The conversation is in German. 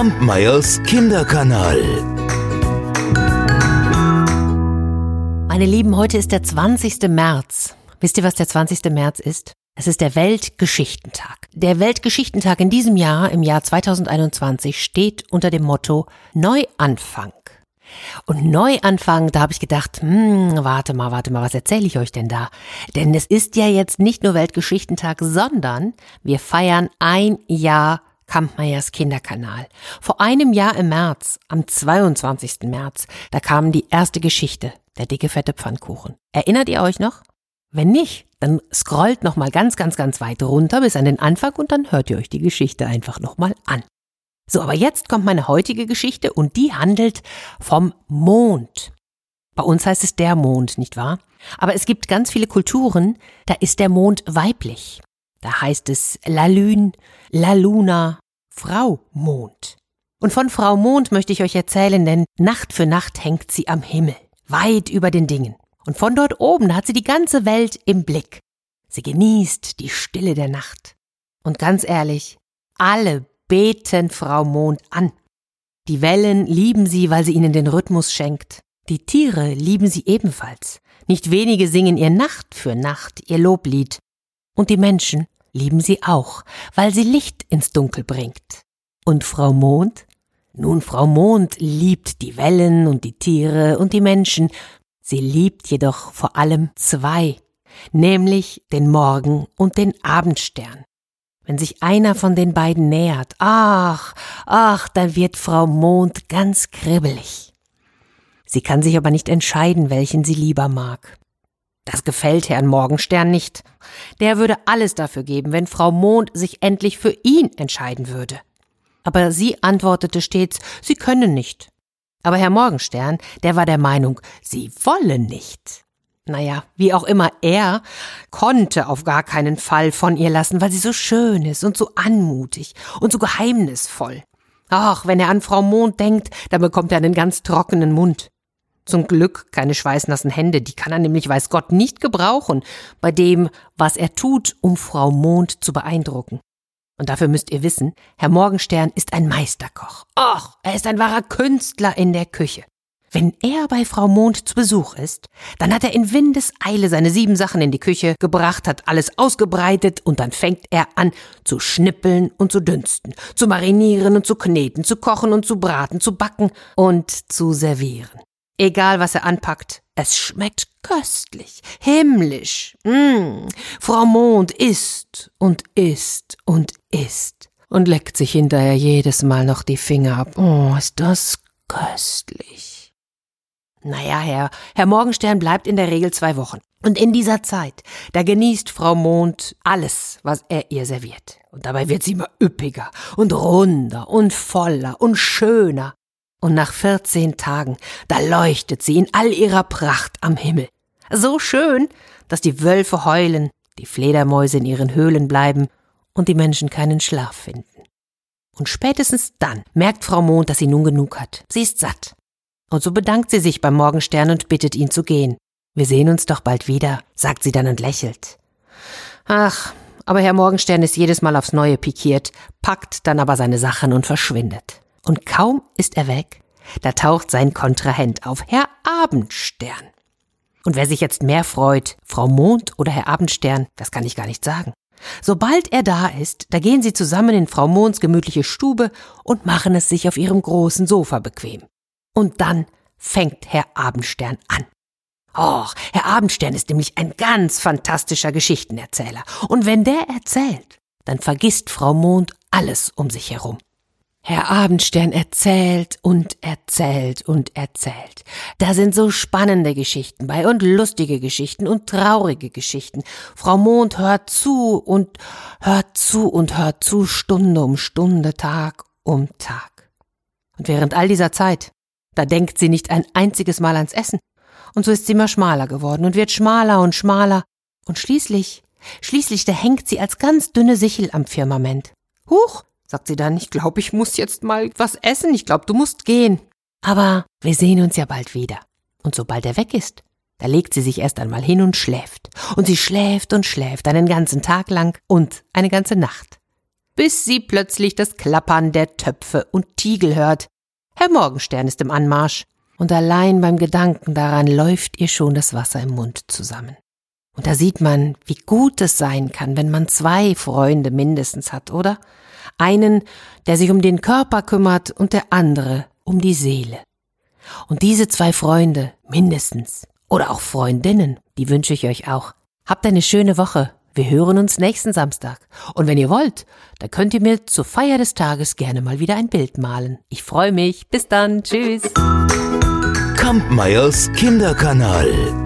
Kampmeyers Kinderkanal. Meine Lieben, heute ist der 20. März. Wisst ihr, was der 20. März ist? Es ist der Weltgeschichtentag. Der Weltgeschichtentag in diesem Jahr, im Jahr 2021, steht unter dem Motto Neuanfang. Und Neuanfang, da habe ich gedacht, hm, warte mal, warte mal, was erzähle ich euch denn da? Denn es ist ja jetzt nicht nur Weltgeschichtentag, sondern wir feiern ein Jahr Kampmeyers Kinderkanal. Vor einem Jahr im März, am 22. März, da kam die erste Geschichte, der dicke fette Pfannkuchen. Erinnert ihr euch noch? Wenn nicht, dann scrollt noch mal ganz, ganz, ganz weit runter bis an den Anfang und dann hört ihr euch die Geschichte einfach noch mal an. So, aber jetzt kommt meine heutige Geschichte und die handelt vom Mond. Bei uns heißt es der Mond, nicht wahr? Aber es gibt ganz viele Kulturen, da ist der Mond weiblich. Da heißt es La Lune, La Luna, Frau Mond. Und von Frau Mond möchte ich euch erzählen, denn Nacht für Nacht hängt sie am Himmel, weit über den Dingen. Und von dort oben hat sie die ganze Welt im Blick. Sie genießt die Stille der Nacht. Und ganz ehrlich, alle beten Frau Mond an. Die Wellen lieben sie, weil sie ihnen den Rhythmus schenkt. Die Tiere lieben sie ebenfalls. Nicht wenige singen ihr Nacht für Nacht ihr Loblied. Und die Menschen lieben sie auch, weil sie Licht ins Dunkel bringt. Und Frau Mond? Nun, Frau Mond liebt die Wellen und die Tiere und die Menschen. Sie liebt jedoch vor allem zwei, nämlich den Morgen und den Abendstern. Wenn sich einer von den beiden nähert, ach, ach, dann wird Frau Mond ganz kribbelig. Sie kann sich aber nicht entscheiden, welchen sie lieber mag. Das gefällt Herrn Morgenstern nicht. Der würde alles dafür geben, wenn Frau Mond sich endlich für ihn entscheiden würde. Aber sie antwortete stets, sie können nicht. Aber Herr Morgenstern, der war der Meinung, sie wollen nicht. Naja, wie auch immer, er konnte auf gar keinen Fall von ihr lassen, weil sie so schön ist und so anmutig und so geheimnisvoll. Ach, wenn er an Frau Mond denkt, dann bekommt er einen ganz trockenen Mund. Zum Glück keine schweißnassen Hände, die kann er nämlich, weiß Gott, nicht gebrauchen bei dem, was er tut, um Frau Mond zu beeindrucken. Und dafür müsst ihr wissen, Herr Morgenstern ist ein Meisterkoch. Och, er ist ein wahrer Künstler in der Küche. Wenn er bei Frau Mond zu Besuch ist, dann hat er in Windeseile seine sieben Sachen in die Küche gebracht, hat alles ausgebreitet und dann fängt er an zu schnippeln und zu dünsten, zu marinieren und zu kneten, zu kochen und zu braten, zu backen und zu servieren. Egal was er anpackt, es schmeckt köstlich, himmlisch. Mmh. Frau Mond isst und isst und isst und leckt sich hinterher jedes Mal noch die Finger ab. Oh, ist das köstlich. Naja, Herr, Herr Morgenstern bleibt in der Regel zwei Wochen. Und in dieser Zeit, da genießt Frau Mond alles, was er ihr serviert. Und dabei wird sie immer üppiger und runder und voller und schöner. Und nach vierzehn Tagen, da leuchtet sie in all ihrer Pracht am Himmel. So schön, dass die Wölfe heulen, die Fledermäuse in ihren Höhlen bleiben und die Menschen keinen Schlaf finden. Und spätestens dann merkt Frau Mond, dass sie nun genug hat. Sie ist satt. Und so bedankt sie sich beim Morgenstern und bittet ihn zu gehen. Wir sehen uns doch bald wieder, sagt sie dann und lächelt. Ach, aber Herr Morgenstern ist jedes Mal aufs Neue pikiert, packt dann aber seine Sachen und verschwindet. Und kaum ist er weg, da taucht sein Kontrahent auf, Herr Abendstern. Und wer sich jetzt mehr freut, Frau Mond oder Herr Abendstern, das kann ich gar nicht sagen. Sobald er da ist, da gehen sie zusammen in Frau Monds gemütliche Stube und machen es sich auf ihrem großen Sofa bequem. Und dann fängt Herr Abendstern an. Och, Herr Abendstern ist nämlich ein ganz fantastischer Geschichtenerzähler. Und wenn der erzählt, dann vergisst Frau Mond alles um sich herum. Herr Abendstern erzählt und erzählt und erzählt. Da sind so spannende Geschichten bei und lustige Geschichten und traurige Geschichten. Frau Mond hört zu und hört zu und hört zu Stunde um Stunde, Tag um Tag. Und während all dieser Zeit, da denkt sie nicht ein einziges Mal ans Essen. Und so ist sie immer schmaler geworden und wird schmaler und schmaler. Und schließlich, schließlich, da hängt sie als ganz dünne Sichel am Firmament. Huch, sagt sie dann, ich glaube, ich muss jetzt mal was essen, ich glaube, du musst gehen. Aber wir sehen uns ja bald wieder. Und sobald er weg ist, da legt sie sich erst einmal hin und schläft. Und sie schläft und schläft einen ganzen Tag lang und eine ganze Nacht. bis sie plötzlich das Klappern der Töpfe und Tiegel hört. Herr Morgenstern ist im Anmarsch, und allein beim Gedanken daran läuft ihr schon das Wasser im Mund zusammen. Und da sieht man, wie gut es sein kann, wenn man zwei Freunde mindestens hat, oder? Einen, der sich um den Körper kümmert und der andere um die Seele. Und diese zwei Freunde mindestens oder auch Freundinnen, die wünsche ich euch auch. Habt eine schöne Woche. Wir hören uns nächsten Samstag. Und wenn ihr wollt, dann könnt ihr mir zur Feier des Tages gerne mal wieder ein Bild malen. Ich freue mich. Bis dann. Tschüss. Kampmeyers Kinderkanal.